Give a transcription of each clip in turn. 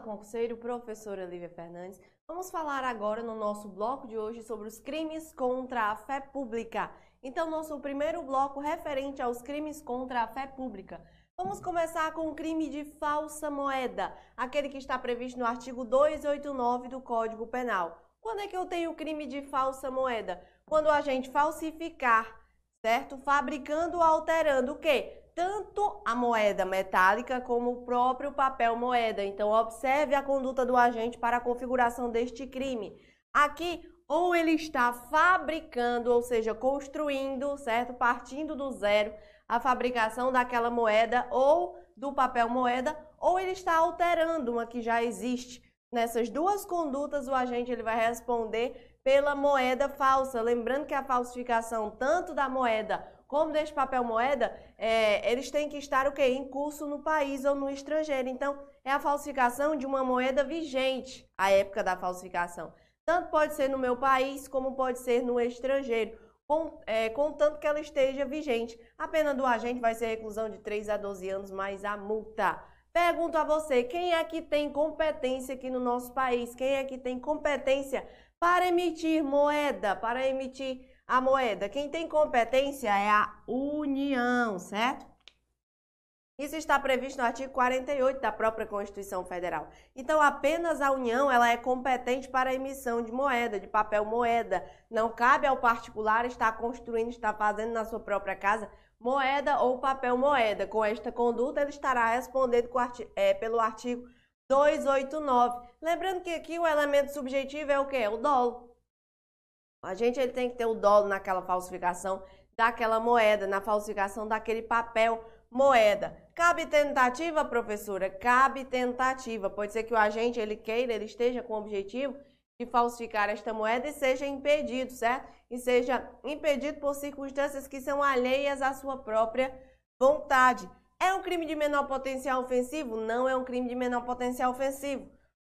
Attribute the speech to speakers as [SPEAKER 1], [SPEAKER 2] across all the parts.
[SPEAKER 1] Fala, concurseiro, professora Lívia Fernandes. Vamos falar agora no nosso bloco de hoje sobre os crimes contra a fé pública. Então, nosso primeiro bloco referente aos crimes contra a fé pública. Vamos começar com o crime de falsa moeda, aquele que está previsto no artigo 289 do Código Penal. Quando é que eu tenho o crime de falsa moeda? Quando a gente falsificar, certo? Fabricando ou alterando o quê? Tanto a moeda metálica como o próprio papel moeda. Então, observe a conduta do agente para a configuração deste crime. Aqui, ou ele está fabricando, ou seja, construindo, certo? Partindo do zero a fabricação daquela moeda ou do papel moeda, ou ele está alterando uma que já existe. Nessas duas condutas, o agente ele vai responder pela moeda falsa. Lembrando que a falsificação tanto da moeda como deste papel moeda, é, eles têm que estar o quê? Em curso no país ou no estrangeiro. Então, é a falsificação de uma moeda vigente, a época da falsificação. Tanto pode ser no meu país, como pode ser no estrangeiro, com, é, contanto que ela esteja vigente. A pena do agente vai ser reclusão de 3 a 12 anos, mais a multa. Pergunto a você, quem é que tem competência aqui no nosso país? Quem é que tem competência para emitir moeda, para emitir a moeda. Quem tem competência é a União, certo? Isso está previsto no artigo 48 da própria Constituição Federal. Então, apenas a União ela é competente para a emissão de moeda, de papel moeda. Não cabe ao particular estar construindo, estar fazendo na sua própria casa moeda ou papel moeda. Com esta conduta, ele estará respondendo é, pelo artigo 289. Lembrando que aqui o elemento subjetivo é o quê? O dolo. A gente ele tem que ter o dolo naquela falsificação daquela moeda, na falsificação daquele papel moeda. Cabe tentativa, professora? Cabe tentativa. Pode ser que o agente ele queira, ele esteja com o objetivo de falsificar esta moeda e seja impedido, certo? E seja impedido por circunstâncias que são alheias à sua própria vontade. É um crime de menor potencial ofensivo? Não é um crime de menor potencial ofensivo.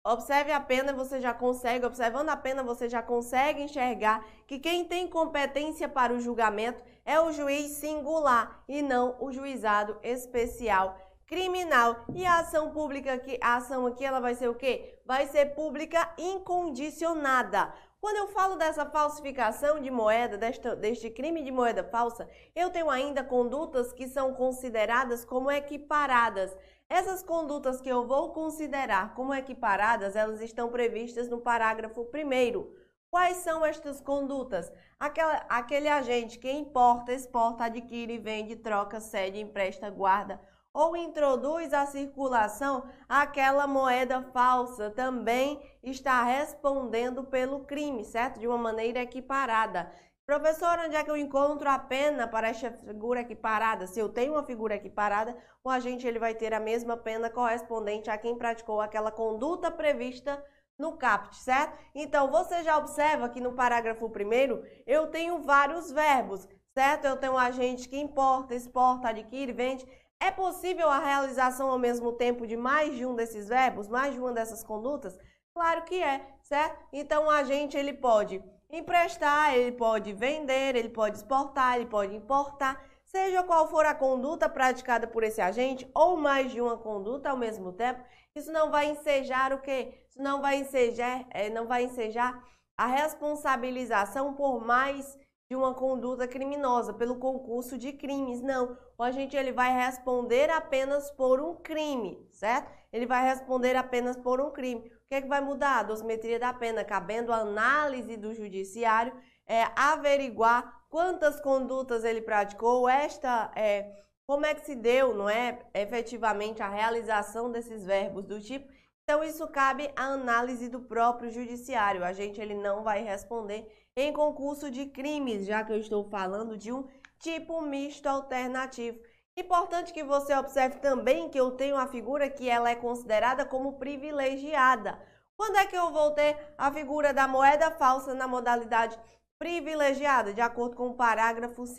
[SPEAKER 1] Observe a pena, você já consegue, observando a pena, você já consegue enxergar que quem tem competência para o julgamento é o juiz singular e não o juizado especial criminal. E a ação pública aqui, a ação aqui, ela vai ser o quê? Vai ser pública incondicionada. Quando eu falo dessa falsificação de moeda, deste crime de moeda falsa, eu tenho ainda condutas que são consideradas como equiparadas. Essas condutas que eu vou considerar como equiparadas, elas estão previstas no parágrafo 1 Quais são estas condutas? Aquela, aquele agente que importa, exporta, adquire, vende, troca, cede, empresta, guarda ou introduz à circulação aquela moeda falsa também está respondendo pelo crime, certo? De uma maneira equiparada. Professor, onde é que eu encontro a pena para esta figura equiparada? Se eu tenho uma figura equiparada, o agente ele vai ter a mesma pena correspondente a quem praticou aquela conduta prevista no CAPT, certo? Então, você já observa que no parágrafo 1 eu tenho vários verbos, certo? Eu tenho um agente que importa, exporta, adquire, vende. É possível a realização ao mesmo tempo de mais de um desses verbos, mais de uma dessas condutas? Claro que é, certo? Então, o agente ele pode emprestar, ele pode vender, ele pode exportar, ele pode importar, seja qual for a conduta praticada por esse agente ou mais de uma conduta ao mesmo tempo, isso não vai ensejar o quê? Isso não vai ensejar, é, não vai ensejar a responsabilização por mais de uma conduta criminosa, pelo concurso de crimes. Não, o agente ele vai responder apenas por um crime, certo? Ele vai responder apenas por um crime que, é que vai mudar? A dosimetria da pena, cabendo a análise do judiciário, é, averiguar quantas condutas ele praticou, esta é, como é que se deu, não é, efetivamente a realização desses verbos do tipo. Então isso cabe à análise do próprio judiciário. A gente ele não vai responder em concurso de crimes, já que eu estou falando de um tipo misto alternativo. Importante que você observe também que eu tenho a figura que ela é considerada como privilegiada. Quando é que eu vou ter a figura da moeda falsa na modalidade privilegiada, de acordo com o parágrafo 2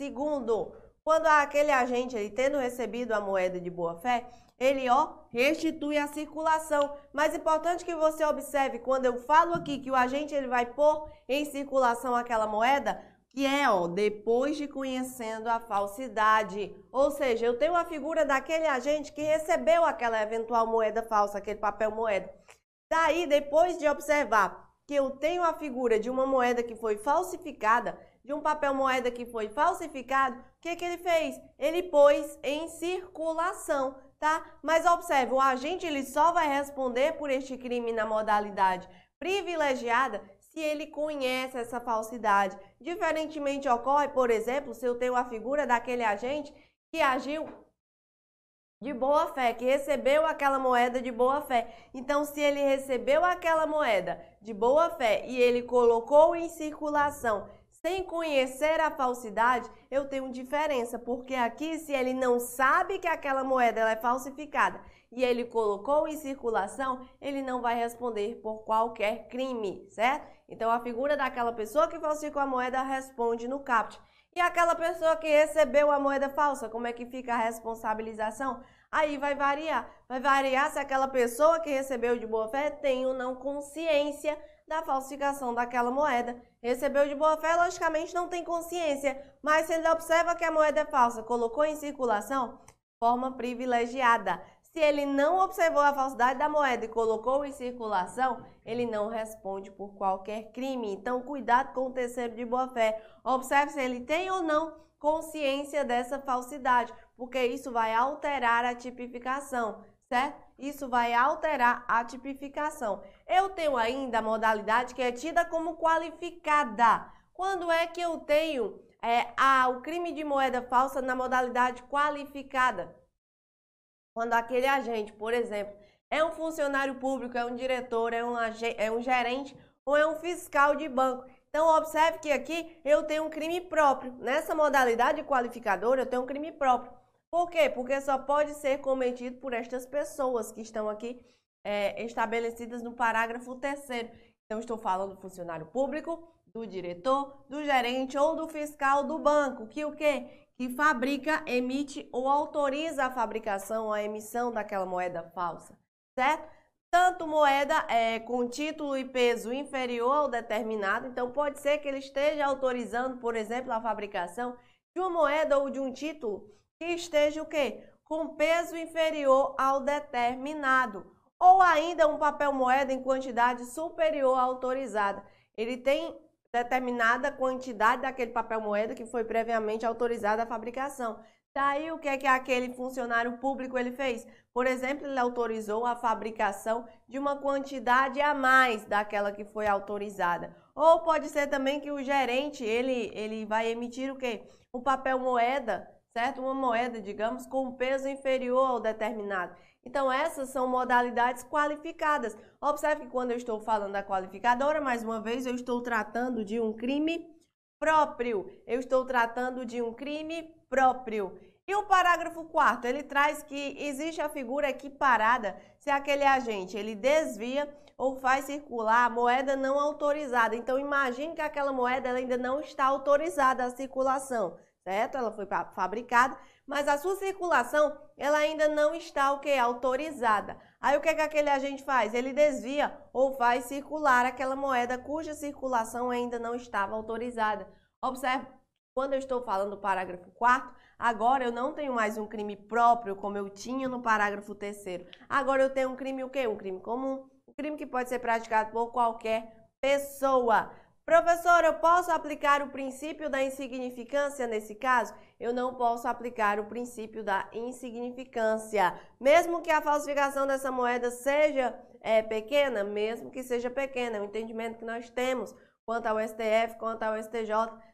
[SPEAKER 1] Quando aquele agente, ele tendo recebido a moeda de boa-fé, ele, ó, restitui a circulação. Mas importante que você observe, quando eu falo aqui que o agente ele vai pôr em circulação aquela moeda, que é, ó, depois de conhecendo a falsidade. Ou seja, eu tenho a figura daquele agente que recebeu aquela eventual moeda falsa, aquele papel moeda. Daí, depois de observar que eu tenho a figura de uma moeda que foi falsificada, de um papel moeda que foi falsificado, o que, que ele fez? Ele pôs em circulação, tá? Mas observe, o agente ele só vai responder por este crime na modalidade privilegiada se ele conhece essa falsidade. Diferentemente ocorre, por exemplo, se eu tenho a figura daquele agente que agiu de boa fé, que recebeu aquela moeda de boa fé. Então, se ele recebeu aquela moeda de boa fé e ele colocou em circulação sem conhecer a falsidade, eu tenho diferença, porque aqui se ele não sabe que aquela moeda é falsificada e ele colocou em circulação, ele não vai responder por qualquer crime, certo? Então a figura daquela pessoa que falsificou a moeda responde no CAPT. E aquela pessoa que recebeu a moeda falsa, como é que fica a responsabilização? Aí vai variar. Vai variar se aquela pessoa que recebeu de boa fé tem ou não consciência da falsificação daquela moeda. Recebeu de boa fé, logicamente não tem consciência, mas se ele observa que a moeda é falsa, colocou em circulação, forma privilegiada. Se ele não observou a falsidade da moeda e colocou em circulação, ele não responde por qualquer crime. Então, cuidado com o terceiro de boa fé. Observe se ele tem ou não consciência dessa falsidade, porque isso vai alterar a tipificação, certo? Isso vai alterar a tipificação. Eu tenho ainda a modalidade que é tida como qualificada. Quando é que eu tenho é, a, o crime de moeda falsa na modalidade qualificada? Quando aquele agente, por exemplo, é um funcionário público, é um diretor, é um, é um gerente ou é um fiscal de banco. Então, observe que aqui eu tenho um crime próprio. Nessa modalidade qualificadora, eu tenho um crime próprio. Por quê? Porque só pode ser cometido por estas pessoas que estão aqui é, estabelecidas no parágrafo terceiro. Então, estou falando do funcionário público, do diretor, do gerente ou do fiscal do banco, que o quê? Que fabrica, emite ou autoriza a fabricação ou a emissão daquela moeda falsa, certo? Tanto moeda é, com título e peso inferior ao determinado, então pode ser que ele esteja autorizando, por exemplo, a fabricação de uma moeda ou de um título que esteja o quê? Com peso inferior ao determinado, ou ainda um papel moeda em quantidade superior à autorizada. Ele tem determinada quantidade daquele papel moeda que foi previamente autorizada a fabricação. Daí o que é que aquele funcionário público ele fez? Por exemplo, ele autorizou a fabricação de uma quantidade a mais daquela que foi autorizada. Ou pode ser também que o gerente, ele, ele vai emitir o quê? Um papel moeda, certo? Uma moeda, digamos, com peso inferior ao determinado. Então, essas são modalidades qualificadas. Observe que quando eu estou falando da qualificadora, mais uma vez, eu estou tratando de um crime próprio. Eu estou tratando de um crime próprio. E o parágrafo 4 ele traz que existe a figura equiparada se aquele agente ele desvia ou faz circular a moeda não autorizada. Então, imagine que aquela moeda ainda não está autorizada a circulação, certo? Ela foi fabricada, mas a sua circulação ela ainda não está o que autorizada. Aí o que, é que aquele agente faz? Ele desvia ou faz circular aquela moeda cuja circulação ainda não estava autorizada. Observe, quando eu estou falando do parágrafo 4 agora eu não tenho mais um crime próprio como eu tinha no parágrafo 3 Agora eu tenho um crime o quê? Um crime comum, um crime que pode ser praticado por qualquer pessoa. Professor, eu posso aplicar o princípio da insignificância nesse caso? Eu não posso aplicar o princípio da insignificância. Mesmo que a falsificação dessa moeda seja é, pequena, mesmo que seja pequena, é o entendimento que nós temos quanto ao STF, quanto ao STJ,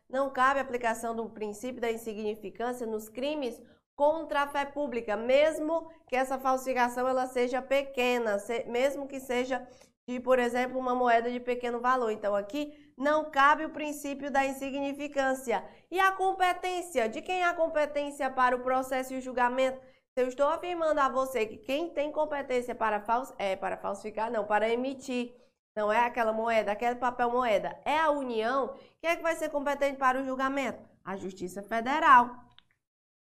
[SPEAKER 1] não cabe aplicação do princípio da insignificância nos crimes contra a fé pública, mesmo que essa falsificação ela seja pequena, mesmo que seja de, por exemplo, uma moeda de pequeno valor. Então, aqui não cabe o princípio da insignificância. E a competência? De quem é a competência para o processo e o julgamento? Se eu estou afirmando a você que quem tem competência para, fals é, para falsificar, não, para emitir, não é aquela moeda, aquele papel moeda, é a União, quem é que vai ser competente para o julgamento? A Justiça Federal.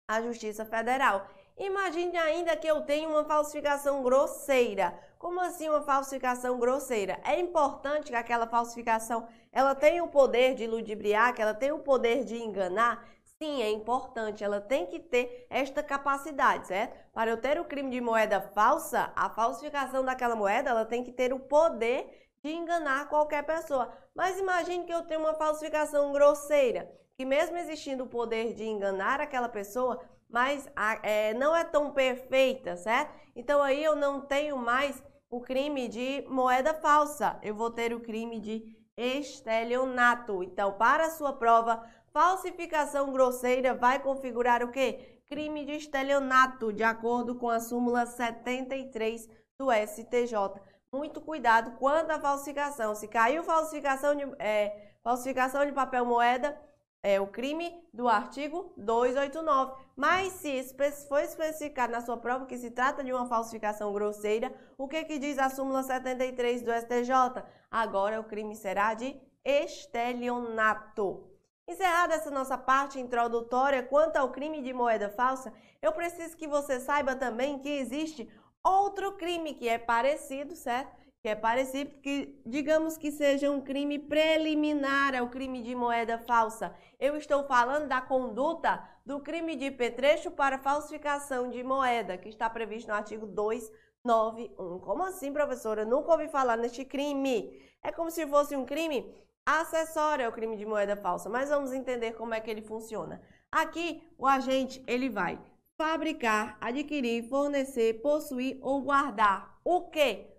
[SPEAKER 1] A Justiça Federal. Imagine ainda que eu tenho uma falsificação grosseira. Como assim uma falsificação grosseira? É importante que aquela falsificação ela tenha o poder de ludibriar, que ela tenha o poder de enganar. Sim, é importante, ela tem que ter esta capacidade, certo? Para eu ter o crime de moeda falsa, a falsificação daquela moeda, ela tem que ter o poder de enganar qualquer pessoa. Mas imagine que eu tenho uma falsificação grosseira, que mesmo existindo o poder de enganar aquela pessoa, mas é, não é tão perfeita, certo? Então aí eu não tenho mais o crime de moeda falsa, eu vou ter o crime de estelionato. Então, para a sua prova, falsificação grosseira vai configurar o quê? Crime de estelionato, de acordo com a súmula 73 do STJ. Muito cuidado quanto à falsificação. Se caiu falsificação de, é, falsificação de papel moeda, é o crime do artigo 289. Mas se for especificado na sua prova que se trata de uma falsificação grosseira, o que, que diz a súmula 73 do STJ? Agora o crime será de estelionato. Encerrada essa nossa parte introdutória quanto ao crime de moeda falsa, eu preciso que você saiba também que existe outro crime que é parecido, certo? Que é parecido, que digamos que seja um crime preliminar ao crime de moeda falsa. Eu estou falando da conduta do crime de petrecho para falsificação de moeda, que está previsto no artigo 291. Como assim, professora? nunca ouvi falar neste crime. É como se fosse um crime acessório ao crime de moeda falsa, mas vamos entender como é que ele funciona. Aqui, o agente, ele vai fabricar, adquirir, fornecer, possuir ou guardar o quê?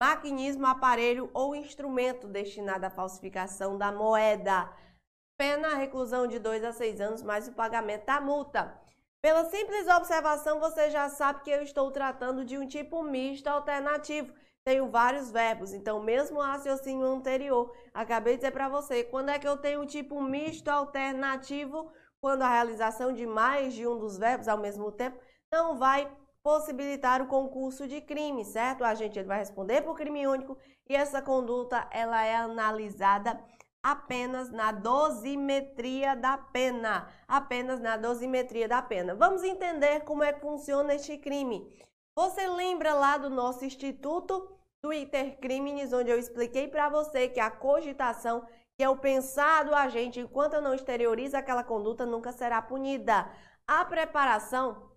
[SPEAKER 1] Maquinismo, aparelho ou instrumento destinado à falsificação da moeda. Pena reclusão de 2 a 6 anos mais o pagamento da multa. Pela simples observação, você já sabe que eu estou tratando de um tipo misto alternativo. Tenho vários verbos, então mesmo o raciocínio anterior, acabei de dizer para você, quando é que eu tenho um tipo misto alternativo? Quando a realização de mais de um dos verbos ao mesmo tempo não vai possibilitar o concurso de crime, certo? O agente ele vai responder por crime único e essa conduta ela é analisada apenas na dosimetria da pena, apenas na dosimetria da pena. Vamos entender como é que funciona este crime. Você lembra lá do nosso Instituto do Intercrimes, onde eu expliquei para você que a cogitação, que é o pensar do agente enquanto não exteriorizo aquela conduta, nunca será punida. A preparação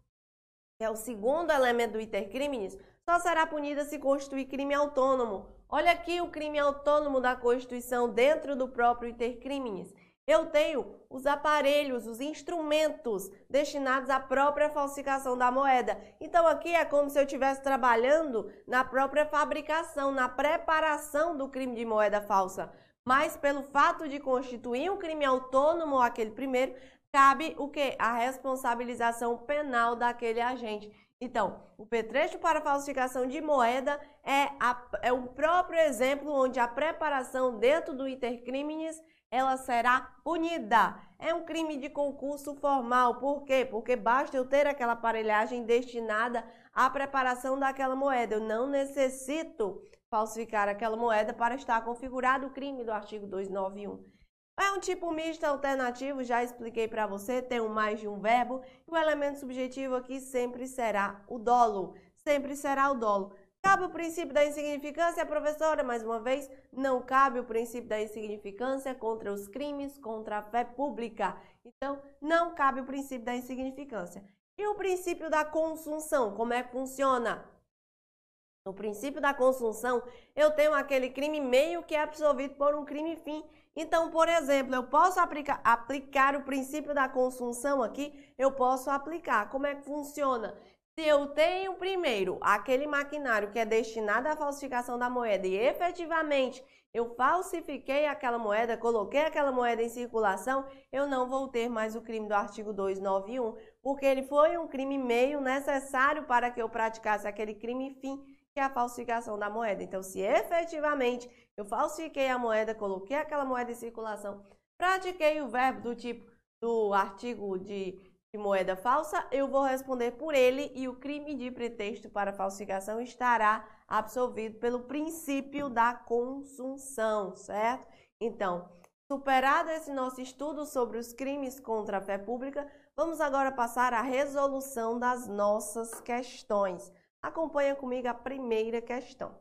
[SPEAKER 1] que é o segundo elemento do intercrimes, só será punida se constituir crime autônomo. Olha aqui o crime autônomo da Constituição dentro do próprio intercrimes. Eu tenho os aparelhos, os instrumentos destinados à própria falsificação da moeda. Então aqui é como se eu estivesse trabalhando na própria fabricação, na preparação do crime de moeda falsa. Mas pelo fato de constituir um crime autônomo aquele primeiro, cabe o que? A responsabilização penal daquele agente. Então, o petrecho para falsificação de moeda é, a, é o próprio exemplo onde a preparação dentro do intercrimes ela será punida. É um crime de concurso formal. Por quê? Porque basta eu ter aquela aparelhagem destinada à preparação daquela moeda. Eu não necessito falsificar aquela moeda para estar configurado o crime do artigo 291. É um tipo misto alternativo, já expliquei para você, tem um mais de um verbo. E o elemento subjetivo aqui sempre será o dolo. Sempre será o dolo. Cabe o princípio da insignificância, professora? Mais uma vez, não cabe o princípio da insignificância contra os crimes, contra a fé pública. Então, não cabe o princípio da insignificância. E o princípio da consunção, como é que funciona? No princípio da consunção, eu tenho aquele crime meio que é absolvido por um crime fim. Então, por exemplo, eu posso aplicar, aplicar o princípio da consunção aqui, eu posso aplicar. Como é que funciona? Se eu tenho primeiro aquele maquinário que é destinado à falsificação da moeda e efetivamente eu falsifiquei aquela moeda, coloquei aquela moeda em circulação, eu não vou ter mais o crime do artigo 291, porque ele foi um crime meio necessário para que eu praticasse aquele crime fim, que é a falsificação da moeda. Então, se efetivamente eu falsifiquei a moeda, coloquei aquela moeda em circulação, pratiquei o verbo do tipo do artigo de, de moeda falsa, eu vou responder por ele e o crime de pretexto para falsificação estará absolvido pelo princípio da consunção, certo? Então, Superado esse nosso estudo sobre os crimes contra a fé pública, vamos agora passar à resolução das nossas questões. Acompanha comigo a primeira questão.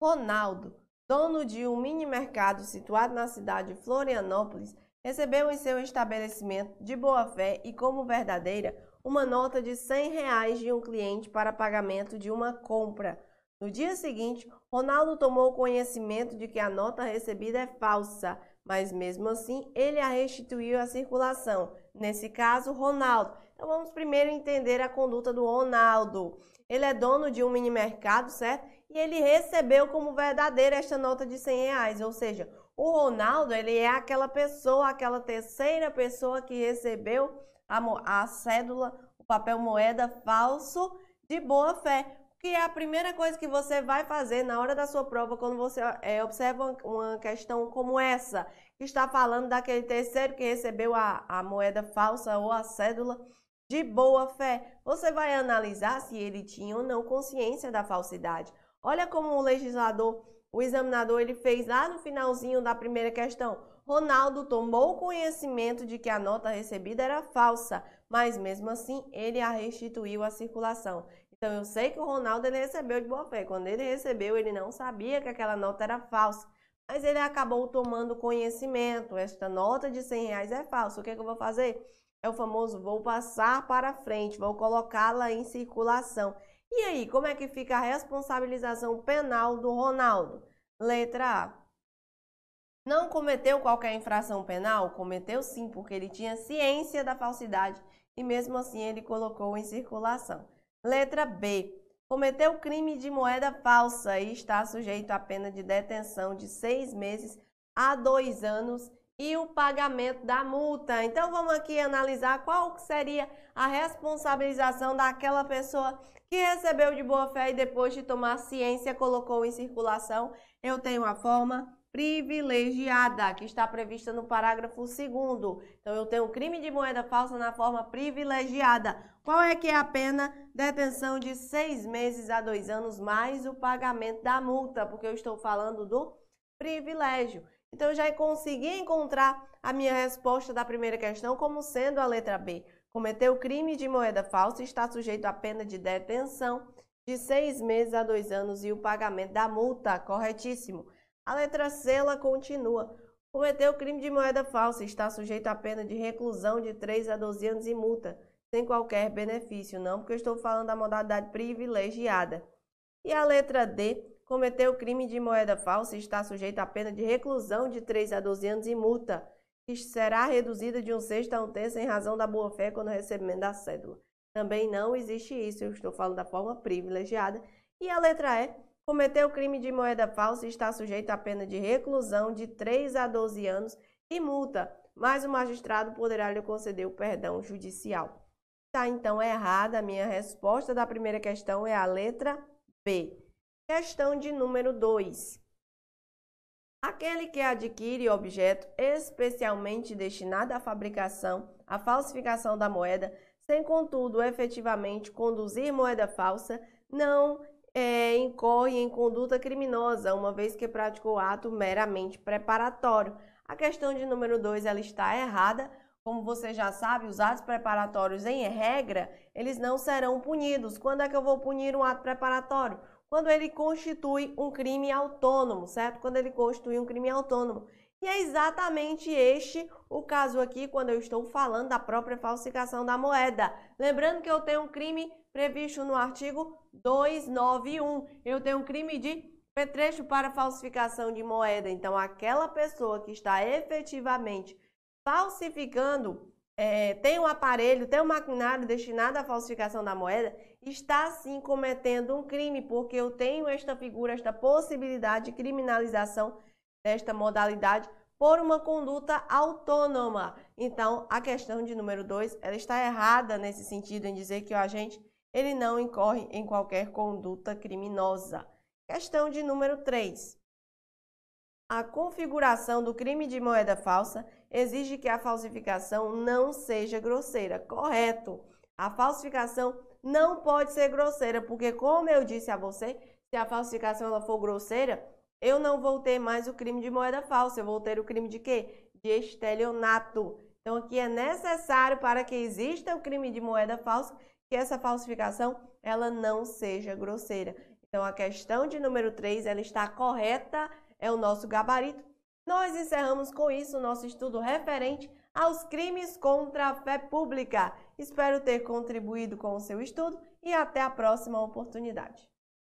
[SPEAKER 1] Ronaldo, dono de um mini mercado situado na cidade de Florianópolis, recebeu em seu estabelecimento de boa fé e como verdadeira uma nota de 100 reais de um cliente para pagamento de uma compra. No dia seguinte, Ronaldo tomou conhecimento de que a nota recebida é falsa, mas mesmo assim ele a restituiu à circulação. Nesse caso, Ronaldo então vamos primeiro entender a conduta do Ronaldo. Ele é dono de um mini mercado, certo? E ele recebeu como verdadeira esta nota de 100 reais. Ou seja, o Ronaldo, ele é aquela pessoa, aquela terceira pessoa que recebeu a, a cédula, o papel moeda falso de boa fé. Que é a primeira coisa que você vai fazer na hora da sua prova, quando você é, observa uma questão como essa, que está falando daquele terceiro que recebeu a, a moeda falsa ou a cédula de boa fé. Você vai analisar se ele tinha ou não consciência da falsidade. Olha como o legislador, o examinador, ele fez lá no finalzinho da primeira questão. Ronaldo tomou conhecimento de que a nota recebida era falsa, mas mesmo assim ele a restituiu à circulação. Então eu sei que o Ronaldo ele recebeu de boa fé. Quando ele recebeu, ele não sabia que aquela nota era falsa. Mas ele acabou tomando conhecimento. Esta nota de 100 reais é falsa. O que, é que eu vou fazer? É o famoso vou passar para frente, vou colocá-la em circulação. E aí, como é que fica a responsabilização penal do Ronaldo? Letra A. Não cometeu qualquer infração penal? Cometeu sim, porque ele tinha ciência da falsidade e mesmo assim ele colocou em circulação. Letra B. Cometeu crime de moeda falsa e está sujeito à pena de detenção de seis meses a dois anos e o pagamento da multa. Então vamos aqui analisar qual seria a responsabilização daquela pessoa que recebeu de boa fé e depois de tomar ciência colocou em circulação. Eu tenho a forma privilegiada, que está prevista no parágrafo 2 Então eu tenho crime de moeda falsa na forma privilegiada. Qual é que é a pena? Detenção de seis meses a dois anos, mais o pagamento da multa, porque eu estou falando do privilégio. Então, eu já consegui encontrar a minha resposta da primeira questão como sendo a letra B. Cometeu crime de moeda falsa e está sujeito à pena de detenção de seis meses a dois anos e o pagamento da multa. Corretíssimo. A letra C, ela continua. Cometeu crime de moeda falsa e está sujeito à pena de reclusão de 3 a 12 anos e multa, sem qualquer benefício. Não, porque eu estou falando da modalidade privilegiada. E a letra D, cometeu crime de moeda falsa e está sujeito à pena de reclusão de 3 a 12 anos e multa, que será reduzida de um sexto a um terço em razão da boa-fé quando recebimento da cédula. Também não existe isso, eu estou falando da forma privilegiada. E a letra E, cometeu crime de moeda falsa e está sujeito à pena de reclusão de 3 a 12 anos e multa, mas o magistrado poderá lhe conceder o perdão judicial. Está então errada a minha resposta da primeira questão é a letra B. Questão de número 2. Aquele que adquire objeto especialmente destinado à fabricação, à falsificação da moeda, sem contudo efetivamente conduzir moeda falsa, não é, incorre em conduta criminosa, uma vez que praticou ato meramente preparatório. A questão de número 2 ela está errada. Como você já sabe, os atos preparatórios, em regra, eles não serão punidos. Quando é que eu vou punir um ato preparatório? Quando ele constitui um crime autônomo, certo? Quando ele constitui um crime autônomo. E é exatamente este o caso aqui quando eu estou falando da própria falsificação da moeda. Lembrando que eu tenho um crime previsto no artigo 291. Eu tenho um crime de petrecho para falsificação de moeda. Então, aquela pessoa que está efetivamente falsificando, é, tem um aparelho, tem um maquinário destinado à falsificação da moeda, está sim cometendo um crime, porque eu tenho esta figura, esta possibilidade de criminalização desta modalidade por uma conduta autônoma. Então, a questão de número 2, ela está errada nesse sentido em dizer que o agente ele não incorre em qualquer conduta criminosa. Questão de número 3. A configuração do crime de moeda falsa exige que a falsificação não seja grosseira. Correto. A falsificação não pode ser grosseira, porque como eu disse a você, se a falsificação ela for grosseira, eu não vou ter mais o crime de moeda falsa, eu vou ter o crime de quê? De estelionato. Então, aqui é necessário para que exista o crime de moeda falsa que essa falsificação ela não seja grosseira. Então, a questão de número 3, ela está correta, é o nosso gabarito. Nós encerramos com isso o nosso estudo referente aos crimes contra a fé pública. Espero ter contribuído com o seu estudo e até a próxima oportunidade.